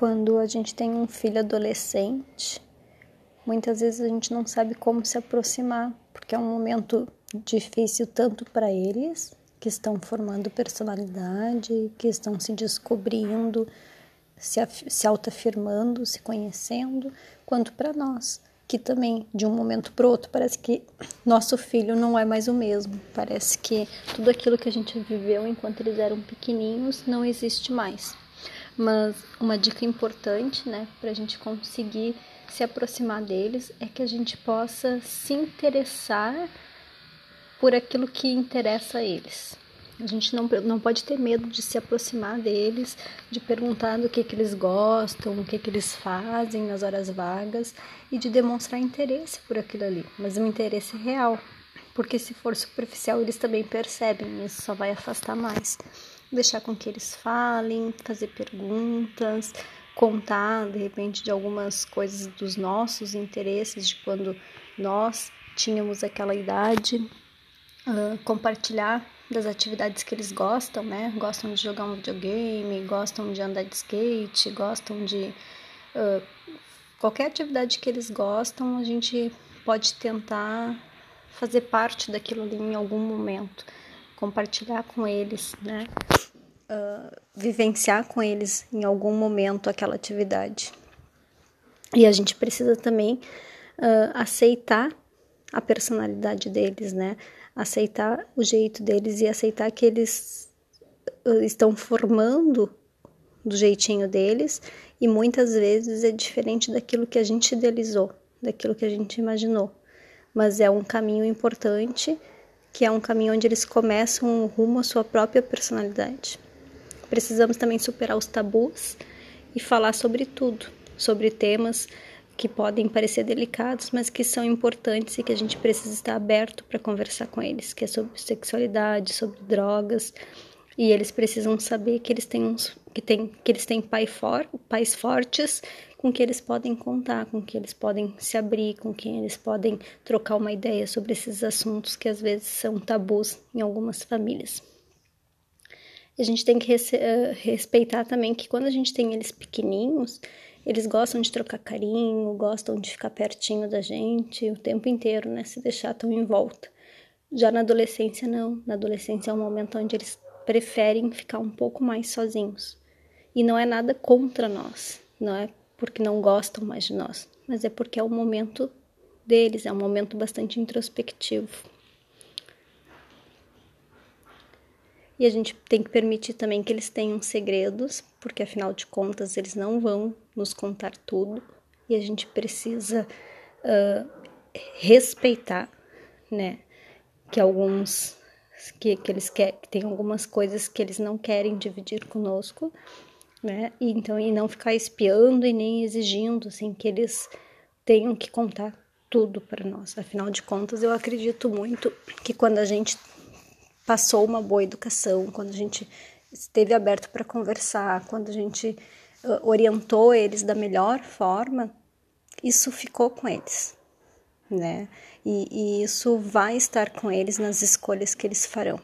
quando a gente tem um filho adolescente, muitas vezes a gente não sabe como se aproximar, porque é um momento difícil tanto para eles, que estão formando personalidade, que estão se descobrindo, se, se autoafirmando, se conhecendo, quanto para nós, que também de um momento para outro parece que nosso filho não é mais o mesmo, parece que tudo aquilo que a gente viveu enquanto eles eram pequenininhos não existe mais. Mas uma dica importante, né, para a gente conseguir se aproximar deles é que a gente possa se interessar por aquilo que interessa a eles. A gente não, não pode ter medo de se aproximar deles, de perguntar do que, que eles gostam, o que, que eles fazem nas horas vagas e de demonstrar interesse por aquilo ali, mas um interesse real, porque se for superficial eles também percebem, isso só vai afastar mais deixar com que eles falem, fazer perguntas, contar de repente de algumas coisas dos nossos interesses, de quando nós tínhamos aquela idade, uh, compartilhar das atividades que eles gostam, né? Gostam de jogar um videogame, gostam de andar de skate, gostam de uh, qualquer atividade que eles gostam, a gente pode tentar fazer parte daquilo ali em algum momento compartilhar com eles, né? Uh, vivenciar com eles em algum momento aquela atividade. E a gente precisa também uh, aceitar a personalidade deles, né? Aceitar o jeito deles e aceitar que eles uh, estão formando do jeitinho deles e muitas vezes é diferente daquilo que a gente idealizou, daquilo que a gente imaginou. Mas é um caminho importante que é um caminho onde eles começam rumo à sua própria personalidade. Precisamos também superar os tabus e falar sobre tudo, sobre temas que podem parecer delicados, mas que são importantes e que a gente precisa estar aberto para conversar com eles, que é sobre sexualidade, sobre drogas, e eles precisam saber que eles têm uns, que tem, que eles têm pai for, pais fortes com que eles podem contar, com que eles podem se abrir, com quem eles podem trocar uma ideia sobre esses assuntos que às vezes são tabus em algumas famílias. A gente tem que eh, respeitar também que quando a gente tem eles pequenininhos, eles gostam de trocar carinho, gostam de ficar pertinho da gente o tempo inteiro, né? Se deixar tão em volta. Já na adolescência, não. Na adolescência é um momento onde eles preferem ficar um pouco mais sozinhos. E não é nada contra nós, não é porque não gostam mais de nós, mas é porque é o momento deles, é um momento bastante introspectivo. E a gente tem que permitir também que eles tenham segredos, porque afinal de contas eles não vão nos contar tudo e a gente precisa uh, respeitar, né? Que alguns que, que eles querem, que tem algumas coisas que eles não querem dividir conosco né? E, então, e não ficar espiando e nem exigindo, assim, que eles tenham que contar tudo para nós. Afinal de contas, eu acredito muito que quando a gente passou uma boa educação, quando a gente esteve aberto para conversar, quando a gente orientou eles da melhor forma, isso ficou com eles, né? E, e isso vai estar com eles nas escolhas que eles farão.